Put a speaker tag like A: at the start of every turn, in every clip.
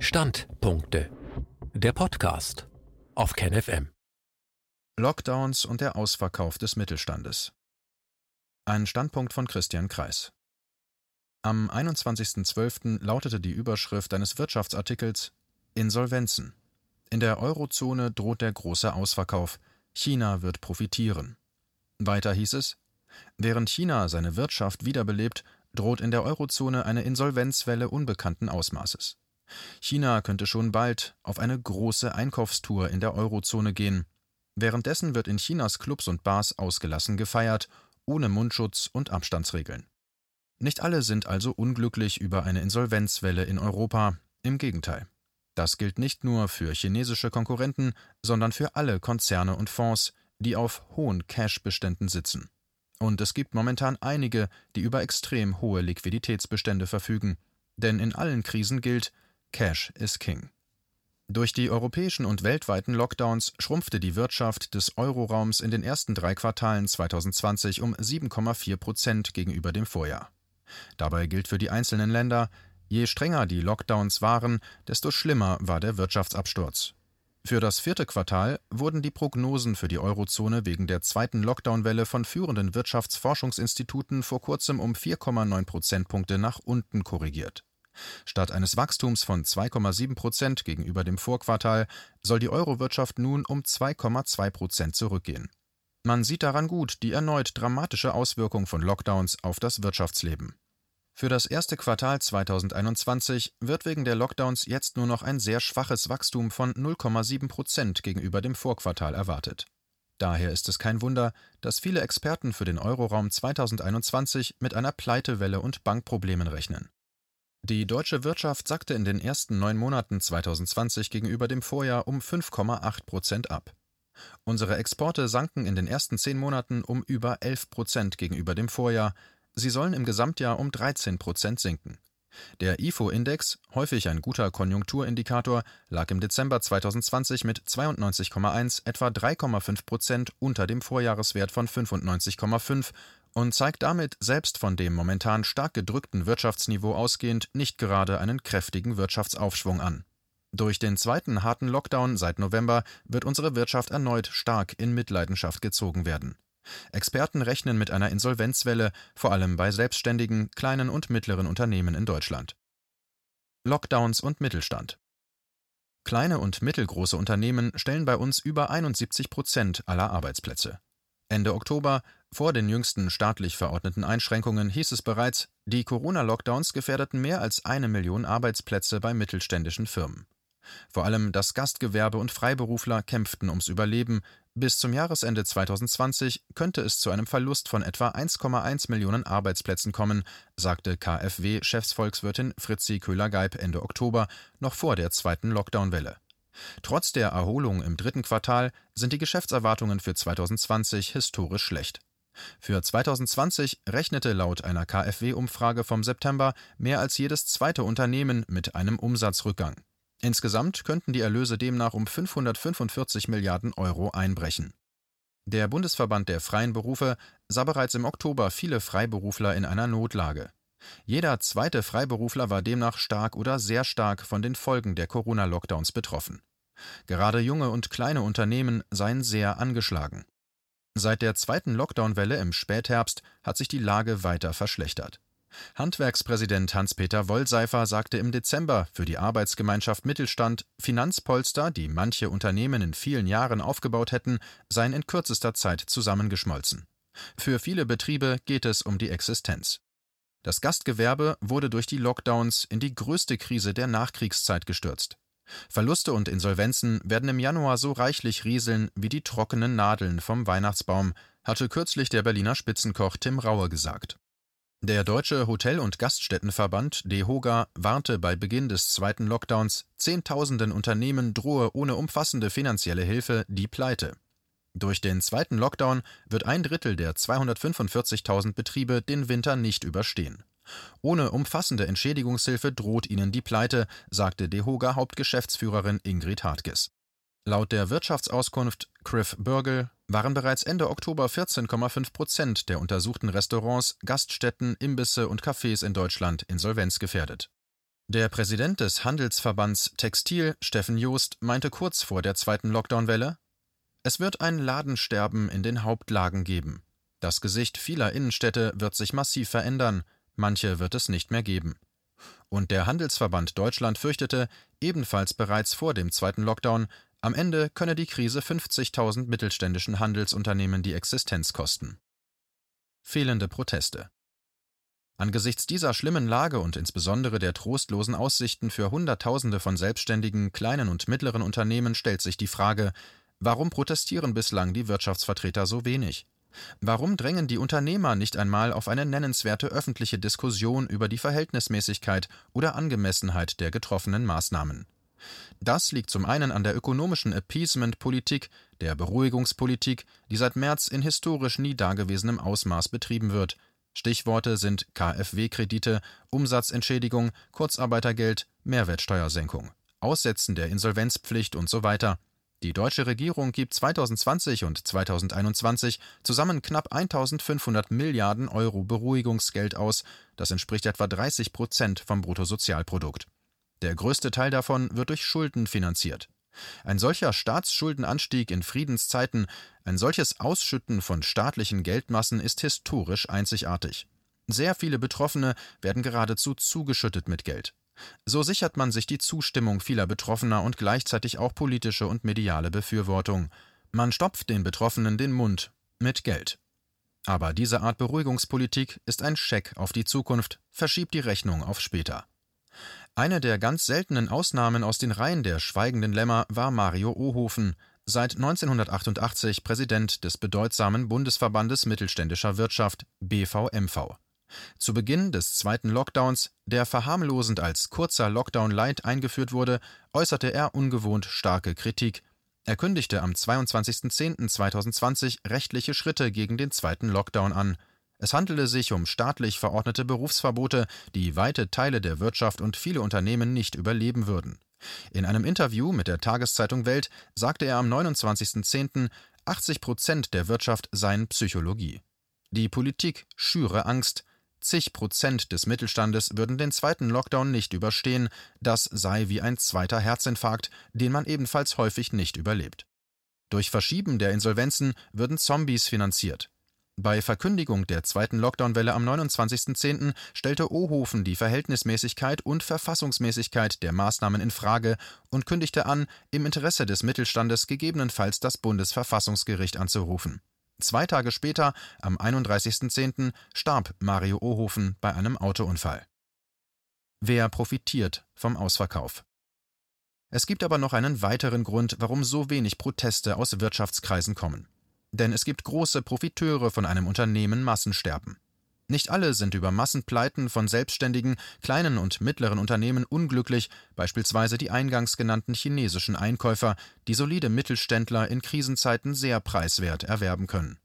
A: Standpunkte. Der Podcast auf KenFM.
B: Lockdowns und der Ausverkauf des Mittelstandes. Ein Standpunkt von Christian Kreis. Am 21.12. lautete die Überschrift eines Wirtschaftsartikels Insolvenzen. In der Eurozone droht der große Ausverkauf. China wird profitieren. Weiter hieß es, während China seine Wirtschaft wiederbelebt, droht in der Eurozone eine Insolvenzwelle unbekannten Ausmaßes. China könnte schon bald auf eine große Einkaufstour in der Eurozone gehen. Währenddessen wird in Chinas Clubs und Bars ausgelassen gefeiert, ohne Mundschutz und Abstandsregeln. Nicht alle sind also unglücklich über eine Insolvenzwelle in Europa, im Gegenteil. Das gilt nicht nur für chinesische Konkurrenten, sondern für alle Konzerne und Fonds, die auf hohen Cash-Beständen sitzen. Und es gibt momentan einige, die über extrem hohe Liquiditätsbestände verfügen. Denn in allen Krisen gilt, Cash is King. Durch die europäischen und weltweiten Lockdowns schrumpfte die Wirtschaft des Euroraums in den ersten drei Quartalen 2020 um 7,4 Prozent gegenüber dem Vorjahr. Dabei gilt für die einzelnen Länder, je strenger die Lockdowns waren, desto schlimmer war der Wirtschaftsabsturz. Für das vierte Quartal wurden die Prognosen für die Eurozone wegen der zweiten Lockdown-Welle von führenden Wirtschaftsforschungsinstituten vor kurzem um 4,9 Prozentpunkte nach unten korrigiert. Statt eines Wachstums von 2,7 Prozent gegenüber dem Vorquartal soll die Eurowirtschaft nun um 2,2 Prozent zurückgehen. Man sieht daran gut die erneut dramatische Auswirkung von Lockdowns auf das Wirtschaftsleben. Für das erste Quartal 2021 wird wegen der Lockdowns jetzt nur noch ein sehr schwaches Wachstum von 0,7 Prozent gegenüber dem Vorquartal erwartet. Daher ist es kein Wunder, dass viele Experten für den Euroraum 2021 mit einer Pleitewelle und Bankproblemen rechnen. Die deutsche Wirtschaft sackte in den ersten neun Monaten 2020 gegenüber dem Vorjahr um 5,8 Prozent ab. Unsere Exporte sanken in den ersten zehn Monaten um über 11 Prozent gegenüber dem Vorjahr, Sie sollen im Gesamtjahr um 13 Prozent sinken. Der IFO-Index, häufig ein guter Konjunkturindikator, lag im Dezember 2020 mit 92,1 etwa 3,5 Prozent unter dem Vorjahreswert von 95,5 und zeigt damit selbst von dem momentan stark gedrückten Wirtschaftsniveau ausgehend nicht gerade einen kräftigen Wirtschaftsaufschwung an. Durch den zweiten harten Lockdown seit November wird unsere Wirtschaft erneut stark in Mitleidenschaft gezogen werden. Experten rechnen mit einer Insolvenzwelle, vor allem bei selbstständigen, kleinen und mittleren Unternehmen in Deutschland. Lockdowns und Mittelstand Kleine und mittelgroße Unternehmen stellen bei uns über 71 Prozent aller Arbeitsplätze. Ende Oktober, vor den jüngsten staatlich verordneten Einschränkungen, hieß es bereits, die Corona-Lockdowns gefährdeten mehr als eine Million Arbeitsplätze bei mittelständischen Firmen. Vor allem das Gastgewerbe und Freiberufler kämpften ums Überleben. Bis zum Jahresende 2020 könnte es zu einem Verlust von etwa 1,1 Millionen Arbeitsplätzen kommen, sagte KfW-Chefsvolkswirtin Fritzi Köhler-Geib Ende Oktober, noch vor der zweiten Lockdown-Welle. Trotz der Erholung im dritten Quartal sind die Geschäftserwartungen für 2020 historisch schlecht. Für 2020 rechnete laut einer KfW-Umfrage vom September mehr als jedes zweite Unternehmen mit einem Umsatzrückgang. Insgesamt könnten die Erlöse demnach um 545 Milliarden Euro einbrechen. Der Bundesverband der freien Berufe sah bereits im Oktober viele Freiberufler in einer Notlage. Jeder zweite Freiberufler war demnach stark oder sehr stark von den Folgen der Corona-Lockdowns betroffen. Gerade junge und kleine Unternehmen seien sehr angeschlagen. Seit der zweiten Lockdown-Welle im Spätherbst hat sich die Lage weiter verschlechtert. Handwerkspräsident Hans-Peter Wollseifer sagte im Dezember für die Arbeitsgemeinschaft Mittelstand, Finanzpolster, die manche Unternehmen in vielen Jahren aufgebaut hätten, seien in kürzester Zeit zusammengeschmolzen. Für viele Betriebe geht es um die Existenz. Das Gastgewerbe wurde durch die Lockdowns in die größte Krise der Nachkriegszeit gestürzt. Verluste und Insolvenzen werden im Januar so reichlich rieseln wie die trockenen Nadeln vom Weihnachtsbaum, hatte kürzlich der Berliner Spitzenkoch Tim Raue gesagt. Der Deutsche Hotel- und Gaststättenverband DEHOGA warnte bei Beginn des zweiten Lockdowns, Zehntausenden Unternehmen drohe ohne umfassende finanzielle Hilfe die Pleite. Durch den zweiten Lockdown wird ein Drittel der 245.000 Betriebe den Winter nicht überstehen. Ohne umfassende Entschädigungshilfe droht ihnen die Pleite, sagte DEHOGA Hauptgeschäftsführerin Ingrid Hartges. Laut der Wirtschaftsauskunft Criff Burgel waren bereits Ende Oktober 14,5 Prozent der untersuchten Restaurants, Gaststätten, Imbisse und Cafés in Deutschland insolvenzgefährdet. Der Präsident des Handelsverbands Textil, Steffen Joost, meinte kurz vor der zweiten Lockdown-Welle: Es wird ein Ladensterben in den Hauptlagen geben. Das Gesicht vieler Innenstädte wird sich massiv verändern, manche wird es nicht mehr geben. Und der Handelsverband Deutschland fürchtete, ebenfalls bereits vor dem zweiten Lockdown, am Ende könne die Krise 50.000 mittelständischen Handelsunternehmen die Existenz kosten. Fehlende Proteste. Angesichts dieser schlimmen Lage und insbesondere der trostlosen Aussichten für Hunderttausende von selbstständigen, kleinen und mittleren Unternehmen stellt sich die Frage, warum protestieren bislang die Wirtschaftsvertreter so wenig? Warum drängen die Unternehmer nicht einmal auf eine nennenswerte öffentliche Diskussion über die Verhältnismäßigkeit oder Angemessenheit der getroffenen Maßnahmen? Das liegt zum einen an der ökonomischen Appeasement-Politik, der Beruhigungspolitik, die seit März in historisch nie dagewesenem Ausmaß betrieben wird, Stichworte sind KfW-Kredite, Umsatzentschädigung, Kurzarbeitergeld, Mehrwertsteuersenkung, Aussetzen der Insolvenzpflicht und so weiter. Die deutsche Regierung gibt 2020 und 2021 zusammen knapp 1500 Milliarden Euro Beruhigungsgeld aus, das entspricht etwa 30 Prozent vom Bruttosozialprodukt. Der größte Teil davon wird durch Schulden finanziert. Ein solcher Staatsschuldenanstieg in Friedenszeiten, ein solches Ausschütten von staatlichen Geldmassen ist historisch einzigartig. Sehr viele Betroffene werden geradezu zugeschüttet mit Geld. So sichert man sich die Zustimmung vieler Betroffener und gleichzeitig auch politische und mediale Befürwortung. Man stopft den Betroffenen den Mund mit Geld. Aber diese Art Beruhigungspolitik ist ein Scheck auf die Zukunft, verschiebt die Rechnung auf später. Eine der ganz seltenen Ausnahmen aus den Reihen der schweigenden Lämmer war Mario Ohofen, seit 1988 Präsident des bedeutsamen Bundesverbandes mittelständischer Wirtschaft BVMV. Zu Beginn des zweiten Lockdowns, der verharmlosend als kurzer Lockdown Light eingeführt wurde, äußerte er ungewohnt starke Kritik. Er kündigte am 22.10.2020 rechtliche Schritte gegen den zweiten Lockdown an. Es handelte sich um staatlich verordnete Berufsverbote, die weite Teile der Wirtschaft und viele Unternehmen nicht überleben würden. In einem Interview mit der Tageszeitung Welt sagte er am 29.10., 80 Prozent der Wirtschaft seien Psychologie. Die Politik schüre Angst. Zig Prozent des Mittelstandes würden den zweiten Lockdown nicht überstehen. Das sei wie ein zweiter Herzinfarkt, den man ebenfalls häufig nicht überlebt. Durch Verschieben der Insolvenzen würden Zombies finanziert. Bei Verkündigung der zweiten Lockdown-Welle am 29.10. stellte Ohofen die Verhältnismäßigkeit und Verfassungsmäßigkeit der Maßnahmen in Frage und kündigte an, im Interesse des Mittelstandes gegebenenfalls das Bundesverfassungsgericht anzurufen. Zwei Tage später, am 31.10., starb Mario Ohofen bei einem Autounfall. Wer profitiert vom Ausverkauf? Es gibt aber noch einen weiteren Grund, warum so wenig Proteste aus Wirtschaftskreisen kommen. Denn es gibt große Profiteure von einem Unternehmen Massensterben. Nicht alle sind über Massenpleiten von selbstständigen, kleinen und mittleren Unternehmen unglücklich, beispielsweise die eingangs genannten chinesischen Einkäufer, die solide Mittelständler in Krisenzeiten sehr preiswert erwerben können.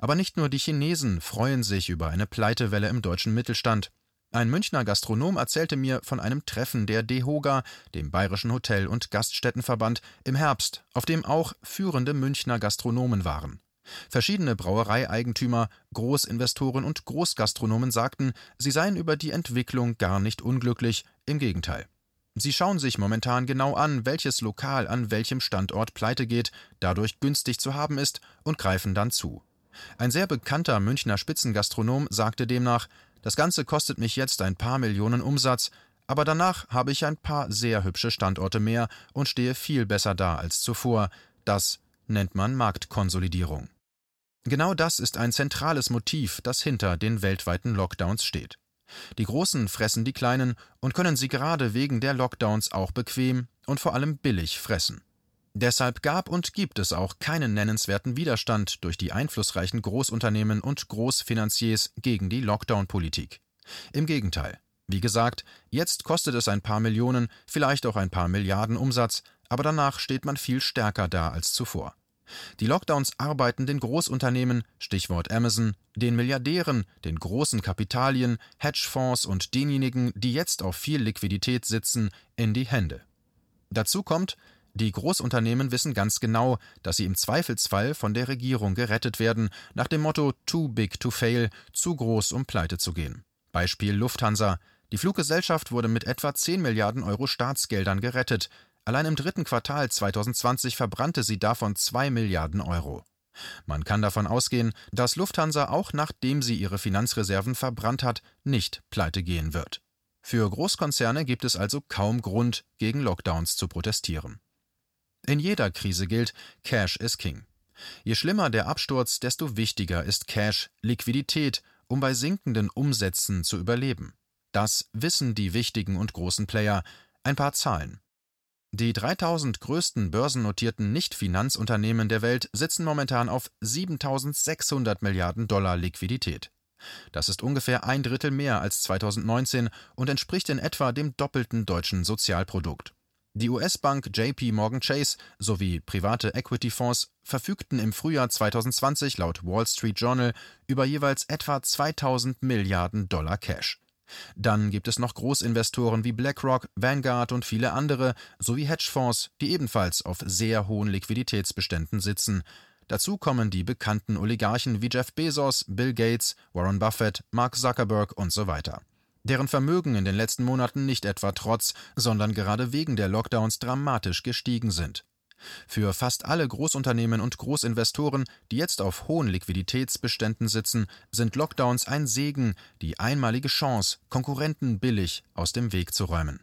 B: Aber nicht nur die Chinesen freuen sich über eine Pleitewelle im deutschen Mittelstand. Ein Münchner Gastronom erzählte mir von einem Treffen der DEHOGA, dem Bayerischen Hotel- und Gaststättenverband, im Herbst, auf dem auch führende Münchner Gastronomen waren. Verschiedene Brauereieigentümer, Großinvestoren und Großgastronomen sagten, sie seien über die Entwicklung gar nicht unglücklich, im Gegenteil. Sie schauen sich momentan genau an, welches Lokal an welchem Standort pleite geht, dadurch günstig zu haben ist, und greifen dann zu. Ein sehr bekannter Münchner Spitzengastronom sagte demnach, das Ganze kostet mich jetzt ein paar Millionen Umsatz, aber danach habe ich ein paar sehr hübsche Standorte mehr und stehe viel besser da als zuvor. Das nennt man Marktkonsolidierung. Genau das ist ein zentrales Motiv, das hinter den weltweiten Lockdowns steht. Die Großen fressen die Kleinen und können sie gerade wegen der Lockdowns auch bequem und vor allem billig fressen. Deshalb gab und gibt es auch keinen nennenswerten Widerstand durch die einflussreichen Großunternehmen und Großfinanziers gegen die Lockdown-Politik. Im Gegenteil. Wie gesagt, jetzt kostet es ein paar Millionen, vielleicht auch ein paar Milliarden Umsatz, aber danach steht man viel stärker da als zuvor. Die Lockdowns arbeiten den Großunternehmen, Stichwort Amazon, den Milliardären, den großen Kapitalien, Hedgefonds und denjenigen, die jetzt auf viel Liquidität sitzen, in die Hände. Dazu kommt, die Großunternehmen wissen ganz genau, dass sie im Zweifelsfall von der Regierung gerettet werden, nach dem Motto Too big to fail, zu groß, um pleite zu gehen. Beispiel Lufthansa. Die Fluggesellschaft wurde mit etwa 10 Milliarden Euro Staatsgeldern gerettet. Allein im dritten Quartal 2020 verbrannte sie davon 2 Milliarden Euro. Man kann davon ausgehen, dass Lufthansa auch nachdem sie ihre Finanzreserven verbrannt hat, nicht pleite gehen wird. Für Großkonzerne gibt es also kaum Grund, gegen Lockdowns zu protestieren. In jeder Krise gilt, Cash is King. Je schlimmer der Absturz, desto wichtiger ist Cash, Liquidität, um bei sinkenden Umsätzen zu überleben. Das wissen die wichtigen und großen Player. Ein paar Zahlen. Die 3000 größten börsennotierten Nicht-Finanzunternehmen der Welt sitzen momentan auf 7600 Milliarden Dollar Liquidität. Das ist ungefähr ein Drittel mehr als 2019 und entspricht in etwa dem doppelten deutschen Sozialprodukt. Die US-Bank JP Morgan Chase sowie private Equity-Fonds verfügten im Frühjahr 2020 laut Wall Street Journal über jeweils etwa 2000 Milliarden Dollar Cash. Dann gibt es noch Großinvestoren wie BlackRock, Vanguard und viele andere, sowie Hedgefonds, die ebenfalls auf sehr hohen Liquiditätsbeständen sitzen. Dazu kommen die bekannten Oligarchen wie Jeff Bezos, Bill Gates, Warren Buffett, Mark Zuckerberg und so weiter. Deren Vermögen in den letzten Monaten nicht etwa trotz, sondern gerade wegen der Lockdowns dramatisch gestiegen sind. Für fast alle Großunternehmen und Großinvestoren, die jetzt auf hohen Liquiditätsbeständen sitzen, sind Lockdowns ein Segen, die einmalige Chance, Konkurrenten billig aus dem Weg zu räumen.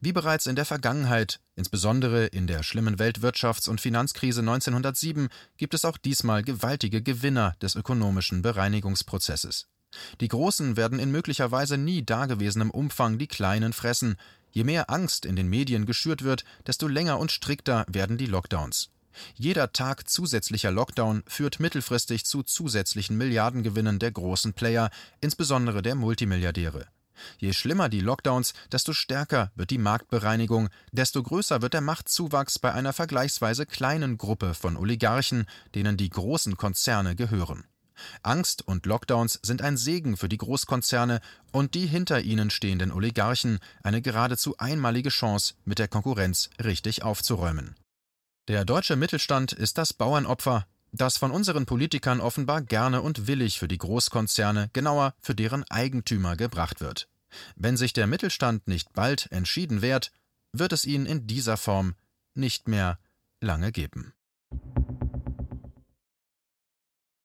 B: Wie bereits in der Vergangenheit, insbesondere in der schlimmen Weltwirtschafts- und Finanzkrise 1907, gibt es auch diesmal gewaltige Gewinner des ökonomischen Bereinigungsprozesses. Die Großen werden in möglicherweise nie dagewesenem Umfang die Kleinen fressen, Je mehr Angst in den Medien geschürt wird, desto länger und strikter werden die Lockdowns. Jeder Tag zusätzlicher Lockdown führt mittelfristig zu zusätzlichen Milliardengewinnen der großen Player, insbesondere der Multimilliardäre. Je schlimmer die Lockdowns, desto stärker wird die Marktbereinigung, desto größer wird der Machtzuwachs bei einer vergleichsweise kleinen Gruppe von Oligarchen, denen die großen Konzerne gehören. Angst und Lockdowns sind ein Segen für die Großkonzerne und die hinter ihnen stehenden Oligarchen eine geradezu einmalige Chance, mit der Konkurrenz richtig aufzuräumen. Der deutsche Mittelstand ist das Bauernopfer, das von unseren Politikern offenbar gerne und willig für die Großkonzerne, genauer für deren Eigentümer gebracht wird. Wenn sich der Mittelstand nicht bald entschieden wehrt, wird es ihn in dieser Form nicht mehr lange geben.